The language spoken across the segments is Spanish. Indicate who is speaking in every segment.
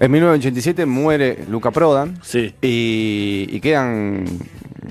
Speaker 1: En 1987 muere Luca Prodan
Speaker 2: Sí.
Speaker 1: y, y quedan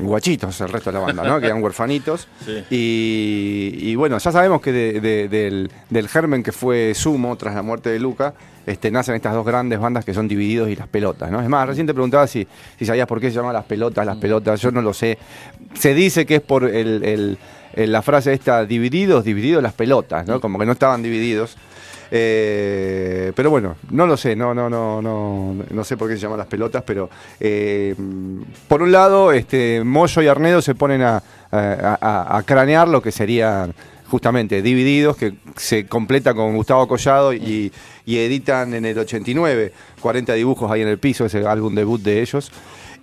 Speaker 1: guachitos el resto de la banda, ¿no? Quedan huerfanitos.
Speaker 2: Sí.
Speaker 1: Y, y bueno, ya sabemos que de- de- del, del germen que fue Sumo tras la muerte de Luca, este, nacen estas dos grandes bandas que son Divididos y Las Pelotas, ¿no? Es más, recién te preguntaba si, si sabías por qué se llama Las Pelotas, Las Pelotas, yo no lo sé. Se dice que es por el, el- el- la frase esta, divididos, divididos las pelotas, ¿no? Como que no estaban divididos. Eh, pero bueno, no lo sé, no, no, no, no, no sé por qué se llaman las pelotas, pero eh, por un lado, este, Moyo y Arnedo se ponen a, a- a- a cranear lo que serían justamente divididos, que se completa con Gustavo Collado y, y editan en el 89 40 dibujos ahí en el piso, ese álbum debut de ellos.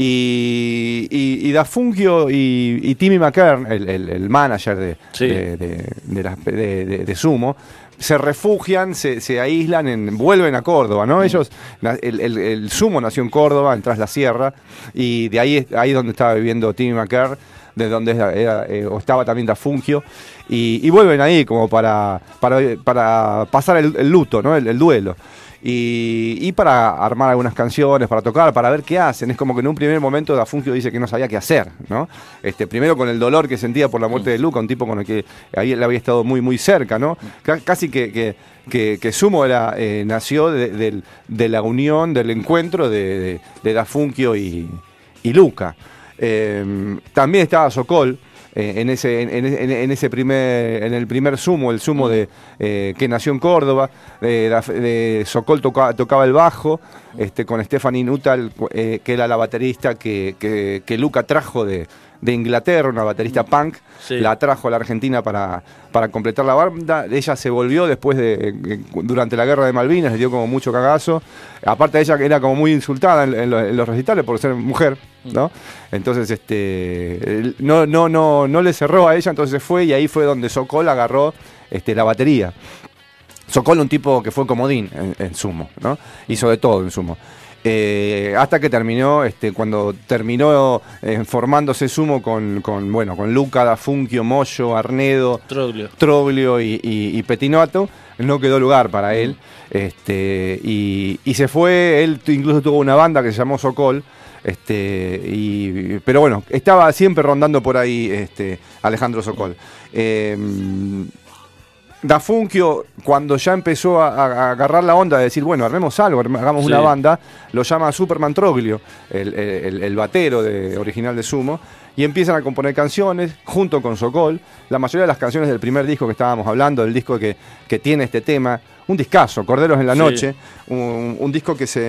Speaker 1: Y, y, y Da Fungio y, y Timmy McKern, el, el- el manager de,
Speaker 2: Sí.
Speaker 1: de, de- de las- de- de- de Sumo, se refugian, se, se aíslan, en, vuelven a Córdoba, ¿no? Ellos, na- el, el- el Sumo nació en Córdoba, en Tras la Sierra, y de ahí es ahí donde estaba viviendo Timmy McKern, de donde era, era, eh, o estaba también Da Fungio, y, y vuelven ahí como para, para, para pasar el, el luto, ¿no? El duelo. Y, para armar algunas canciones, para tocar, para ver qué hacen. Es como que en un primer momento Da Fungio dice que no sabía qué hacer, ¿no? Este, primero con el dolor que sentía por la muerte de Luca, un tipo con el que ahí él había estado muy, muy cerca, ¿no? Ca- Casi que, que, que- Sumo era, eh, nació de, de la unión, del encuentro de, de, de Da Fungio y, y Luca. Eh, también estaba Sokol. Eh, en ese, en, ese primer, en el primer sumo, el sumo de, eh, que nació en Córdoba, de Sokol toca- tocaba el bajo, este, con Stephanie Nuttall, eh, que era la baterista que, que Luca trajo de, de Inglaterra, una baterista punk,
Speaker 2: Sí.
Speaker 1: la trajo a la Argentina para, para completar la banda. Ella se volvió después de, eh, durante la guerra de Malvinas, le dio como mucho cagazo. Aparte de ella que era como muy insultada en, en los, en los recitales por ser mujer, ¿no? Entonces, este, no, no, no, no le cerró a ella, entonces fue y ahí fue donde Sokol agarró este, la batería. Sokol un tipo que fue comodín en, en sumo, ¿no? Hizo de todo en sumo. Eh, hasta que terminó, este, cuando terminó eh, formándose sumo con, con, bueno, con Luca, Da Funkio, Moyo, Arnedo,
Speaker 2: Troglio.
Speaker 1: Troglio y, y- y Petinato, no quedó lugar para él. Este, y, y se fue, él incluso tuvo una banda que se llamó Sokol. Este, y, pero bueno, estaba siempre rondando por ahí este, Alejandro Sokol. Eh, Da Funkio, cuando ya empezó a, a agarrar la onda de decir, bueno, armemos algo, hagamos
Speaker 2: Sí.
Speaker 1: una banda, lo llama Superman Troglio, el, el- el batero de, original de Sumo, y empiezan a componer canciones junto con Sokol. La mayoría de las canciones del primer disco que estábamos hablando, del disco que, que tiene este tema, un discazo, Corderos en la
Speaker 2: Sí.
Speaker 1: Noche, un, un disco que se,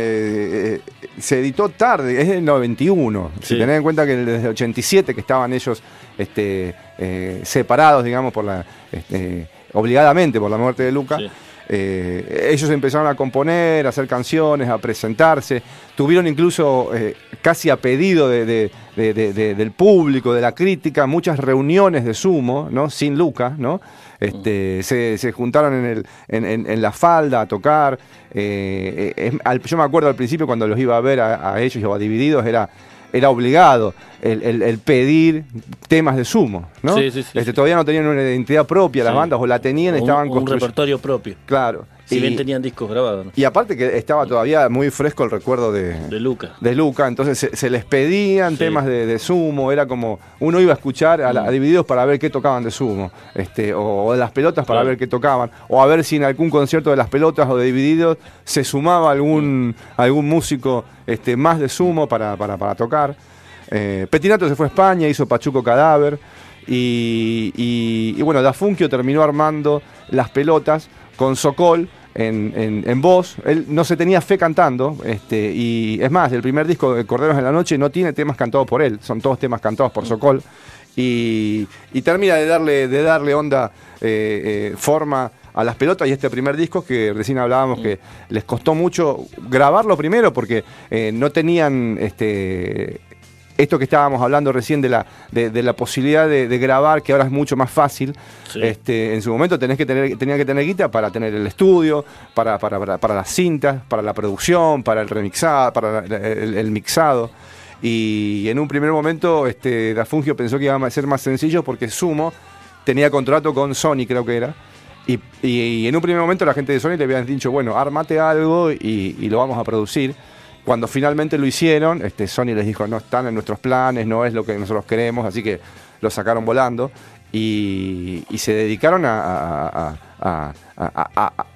Speaker 1: eh, se editó tarde, es del 91. Si tenés en cuenta que desde el 87 que estaban ellos este, eh, separados, digamos, por la este, obligadamente por la muerte de Luca.
Speaker 2: Sí.
Speaker 1: eh, ellos empezaron a componer, a hacer canciones, a presentarse. Tuvieron incluso, eh, casi a pedido de- de- de- de- de- del público, de la crítica, muchas reuniones de sumo, ¿no? Sin Luca, ¿no? Este, se, se juntaron en, el, en, en- en la falda a tocar. eh, al- yo me acuerdo al principio cuando los iba a ver a, a ellos o a Divididos, era, era obligado el, el- el pedir temas de sumo, ¿no?
Speaker 2: Sí, sí, sí,
Speaker 1: Este. Todavía no tenían una identidad propia las bandas, o la tenían,
Speaker 2: Un-
Speaker 1: estaban
Speaker 2: un,
Speaker 1: construyendo.
Speaker 2: repertorio propio.
Speaker 1: Claro.
Speaker 2: Si
Speaker 1: y,
Speaker 2: bien tenían discos grabados, ¿no?
Speaker 1: y aparte que estaba todavía muy fresco el recuerdo de,
Speaker 2: De Luca.
Speaker 1: de Luca, entonces se, se les pedían
Speaker 2: Sí.
Speaker 1: temas de, de sumo, era como uno iba a escuchar a, la-
Speaker 2: Mm.
Speaker 1: a Divididos para ver qué tocaban de sumo, este, o, o de las pelotas para
Speaker 2: Claro.
Speaker 1: ver qué tocaban, o a ver si en algún concierto de las pelotas o de Divididos se sumaba algún, algún músico este, más de sumo para, para, para tocar. Eh, Petinato se fue a España, hizo Pachuco Cadáver. Y, y- y bueno, Da Funkio terminó armando las pelotas con Sokol en, en- en voz. Él no se tenía fe cantando. Este, y es más, el primer disco de Corderos en la Noche no tiene temas cantados por él, son todos temas cantados por Sokol. Y, y termina de darle, de darle onda, eh, eh, forma a las pelotas y este primer disco que recién hablábamos que les costó mucho grabarlo primero porque eh, no tenían este esto que estábamos hablando recién de la, de, de la posibilidad de, de grabar, que ahora es mucho más fácil.
Speaker 2: Sí.
Speaker 1: Este, en su momento tenés que tener, tenía que tener guita para tener el estudio, para, para, para, para las cintas, para la producción, para el remixado, para la- el, el mixado. Y en un primer momento este, Da Fungio pensó que iba a ser más sencillo porque Sumo tenía contrato con Sony, creo que era. Y, en un primer momento la gente de Sony le habían dicho, bueno, armate algo y, lo vamos a producir. Cuando finalmente lo hicieron, este, Sony les dijo, no están en nuestros planes, no es lo que nosotros queremos, así que lo sacaron volando y, se dedicaron a,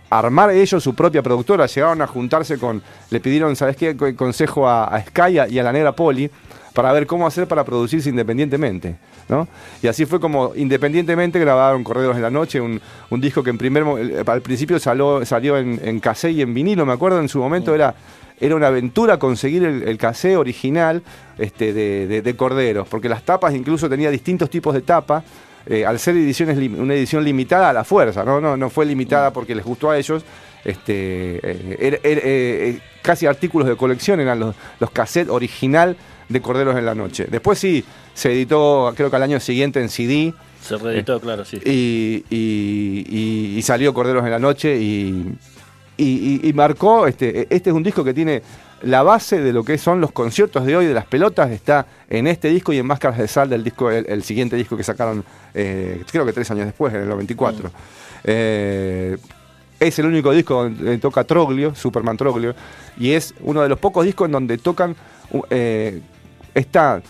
Speaker 1: armar ellos su propia productora. Llegaron a juntarse con, le pidieron, ¿sabes qué? Consejo a, Sky y a la Negra Poli para ver cómo hacer para producirse independientemente. ¿no? Y así fue como independientemente grabaron Correos de la Noche, un, disco que en primer, al principio salió, salió en, en cassette y en vinilo, me acuerdo, en su momento era era una aventura conseguir el, el original este, de, Corderos, porque las tapas incluso tenía distintos tipos de tapa. Eh, al ser ediciones, una edición limitada a la fuerza, ¿no? No, no fue limitada mm. porque les gustó a ellos. Este, eh, eh, casi artículos de colección eran los, los cassettes original de Corderos en la Noche. Después sí, se editó creo que al año siguiente en CD.
Speaker 2: Se reeditó, claro, sí.
Speaker 1: Y, y, y, salió Corderos en la Noche y, y, marcó, este, este es un disco que tiene la base de lo que son los conciertos de hoy de las pelotas, está en este disco y en Máscaras de Sal del disco, el, siguiente disco que sacaron, eh, creo que tres años después, en el 94. Mm. Eh, es el único disco donde toca Troglio, Superman Troglio, y es uno de los pocos discos en donde tocan, eh, está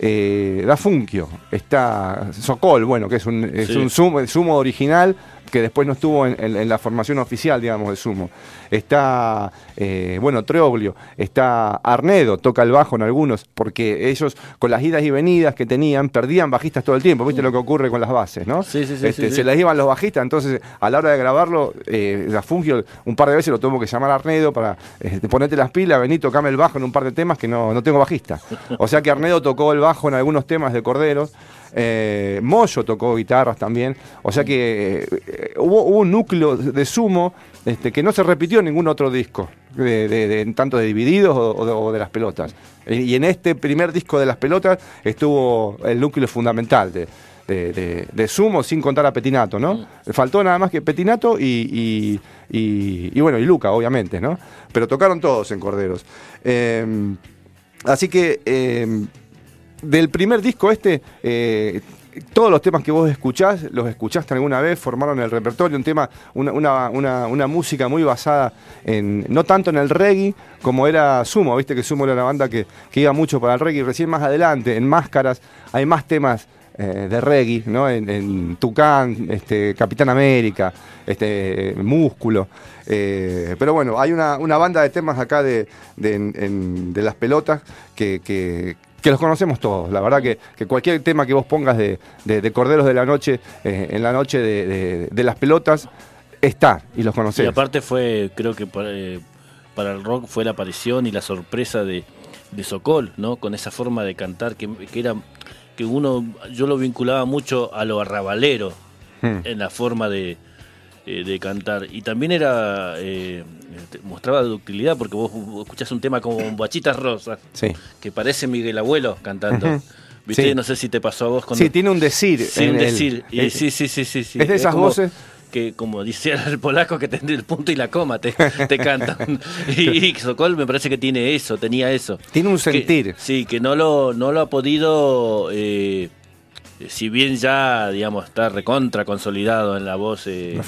Speaker 1: Da Funkio, está Sokol, bueno, que es un, es un sumo original, que después no estuvo en, la formación oficial, digamos, de Sumo. Está, eh, bueno, Treoglio, está Arnedo, toca el bajo en algunos, porque ellos, con las idas y venidas que tenían, perdían bajistas todo el tiempo, ¿viste lo que ocurre con las bases, no?
Speaker 2: Sí, sí, sí.
Speaker 1: Este, se les iban los bajistas, entonces a la hora de grabarlo, eh, la Fungio un par de veces lo tuvo que llamar a Arnedo para este, ponerte las pilas, vení, tocame el bajo en un par de temas que no, no tengo bajista. O sea que Arnedo tocó el bajo en algunos temas de Corderos. Eh, Moyo tocó guitarras también, o sea que eh, hubo, un núcleo de sumo este, que no se repitió en ningún otro disco, de, tanto de Divididos o, de, las pelotas. Y en este primer disco de las pelotas estuvo el núcleo fundamental de, Sumo, sin contar a Petinato, ¿no? Mm. Faltó nada más que Petinato y, bueno, y Luca, obviamente, ¿no? Pero tocaron todos en Corderos. Eh, así que del primer disco este, eh, todos los temas que vos escuchás, los escuchaste alguna vez, formaron el repertorio, un tema, una, música muy basada en, no tanto en el reggae como era Sumo, viste que Sumo era una banda que, iba mucho para el reggae, recién más adelante, en Máscaras, hay más temas eh, de reggae, ¿no? En, Tucán, este, Capitán América, este, Músculo. Eh, pero bueno, hay una, banda de temas acá de, de, las pelotas que que los conocemos todos. La verdad que, cualquier tema que vos pongas de, Corderos de la Noche, eh, en la noche de, las pelotas, está y los conocemos.
Speaker 2: Y aparte fue, creo que eh, para, el rock fue la aparición y la sorpresa de, de Sokol, ¿no? Con esa forma de cantar que, era que uno, yo lo vinculaba mucho a lo arrabalero hmm. en la forma de, eh, de cantar. Y también era eh, mostraba ductilidad porque vos escuchás un tema como Bachitas Rosas, que parece Miguel Abuelo cantando. ¿Viste? No sé si te pasó a vos con
Speaker 1: Sí, tiene un decir.
Speaker 2: Sí, un decir. sí, sí, sí, sí,
Speaker 1: Es de esas voces
Speaker 2: que como dice el polaco que tendría el punto y la coma te, te cantan y, Sokol me parece que tiene eso tenía eso
Speaker 1: tiene un sentir
Speaker 2: sí que no lo no lo ha podido eh, si bien ya, digamos, está recontra consolidado en la voz eh,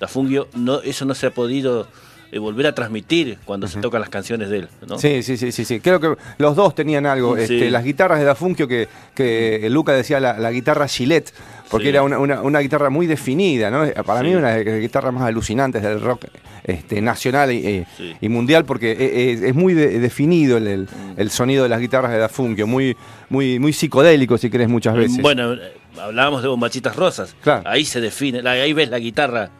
Speaker 1: da
Speaker 2: Fungio, no, eso no se ha podido eh, volver a transmitir cuando se tocan las canciones de él. ¿no?
Speaker 1: Sí, sí, sí, sí, sí. Creo que los dos tenían algo. Este, las guitarras de Da Fungio, que, que Luca decía la, guitarra Gillette, porque era una, guitarra muy definida, ¿no? Para mí una de las guitarras más alucinantes del rock este, nacional y, mundial, porque e, e, es, muy definido mm. el, sonido de las guitarras de Da Fungio, muy, muy, muy psicodélico, si querés, muchas veces.
Speaker 2: Bueno, hablábamos de bombachitas rosas. Ahí se define, ahí ves la guitarra,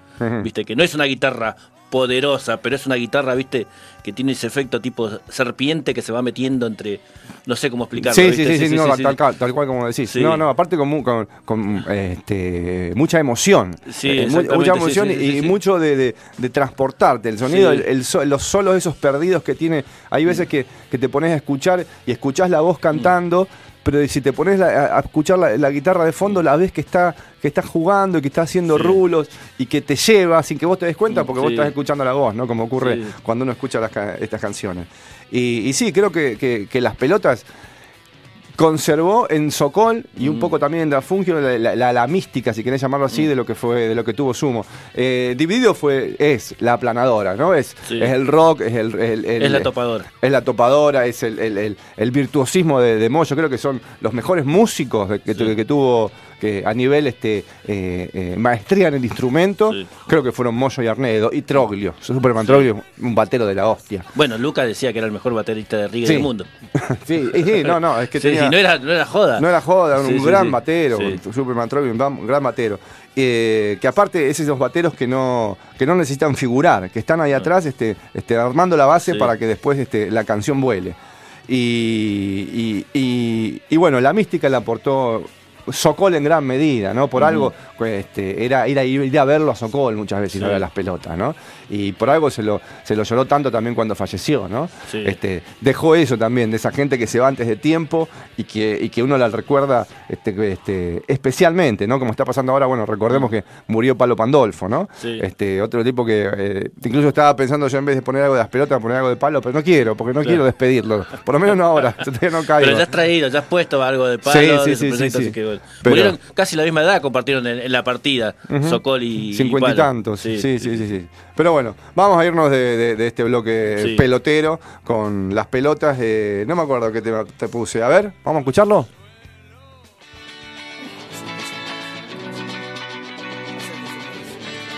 Speaker 2: viste, que no es una guitarra poderosa, pero es una guitarra, viste, que tiene ese efecto tipo serpiente que se va metiendo entre, no sé cómo explicarlo.
Speaker 1: Sí, sí, sí, tal, cual como decís. No, no, aparte con, con, este, mucha emoción.
Speaker 2: Sí, eh,
Speaker 1: mucha emoción y, mucho de, transportarte. El sonido, el, los solos esos perdidos que tiene. Hay veces que, que te pones a escuchar y escuchás la voz cantando pero si te pones a, escuchar la, guitarra de fondo, la ves que está, que está jugando y que está haciendo rulos y que te lleva sin que vos te des cuenta porque vos estás escuchando la voz, ¿no? Como ocurre cuando uno escucha estas canciones. Y, sí, creo que, las pelotas conservó en Sokol y un
Speaker 2: Mm.
Speaker 1: poco también en Dafungio la, la- la- la mística, si querés llamarlo así, de lo que fue, de lo que tuvo Sumo. Eh, Dividido fue, es la aplanadora, ¿no? Es,
Speaker 2: Sí.
Speaker 1: es el rock, es el, el- el-
Speaker 2: Es la topadora.
Speaker 1: es la topadora, es el, el- virtuosismo de, de Moyo. Creo que son los mejores músicos de- que,
Speaker 2: Sí.
Speaker 1: que tuvo a nivel este eh, eh, maestría en el instrumento.
Speaker 2: Sí.
Speaker 1: Creo que fueron Moyo y Arnedo. Y Troglio. Superman
Speaker 2: Sí.
Speaker 1: Troglio, un batero de la hostia.
Speaker 2: Bueno, Lucas decía que era el mejor baterista de reggae
Speaker 1: Sí.
Speaker 2: del mundo.
Speaker 1: sí, sí, no, no, es que tenía-
Speaker 2: no, era, no era joda.
Speaker 1: No era joda, un gran batero. Superman Troy, un gran, un gran batero. Eh, que aparte es esos bateros que no, que no necesitan figurar, que están ahí atrás este, este, armando la base
Speaker 2: Sí.
Speaker 1: para que después este, la canción vuele. Y, y- y- y bueno, la mística la aportó Sokol en gran medida, ¿no? Por algo este, era ir a, ir a verlo a Sokol muchas veces y no
Speaker 2: Sí.
Speaker 1: ver las pelotas, ¿no? Y por algo se lo, se lo lloró tanto también cuando falleció, ¿no?
Speaker 2: Sí.
Speaker 1: Este, dejó eso también, de esa gente que se va antes de tiempo y que, y que uno la recuerda este, este, especialmente, ¿no? Como está pasando ahora, bueno, recordemos que murió Palo Pandolfo, ¿no?
Speaker 2: Sí.
Speaker 1: Este, otro tipo que eh, incluso estaba pensando yo en vez de poner algo de las pelotas, poner algo de palo, pero no quiero, porque no
Speaker 2: Claro.
Speaker 1: quiero despedirlo. Por lo menos no ahora, yo todavía no caigo.
Speaker 2: Pero ya has traído, ya has puesto algo de palo
Speaker 1: Sí,
Speaker 2: de
Speaker 1: sí,
Speaker 2: su
Speaker 1: sí, sí, sí.
Speaker 2: que.
Speaker 1: Pero-
Speaker 2: Murieron casi la misma edad, compartieron en, en la partida. Sokol y,
Speaker 1: Cincuenta y tantos, sí, sí, sí, sí, Pero bueno, vamos a irnos de, de- de este bloque pelotero con las pelotas. eh, no me acuerdo qué tema te puse. A ver, vamos a escucharlo.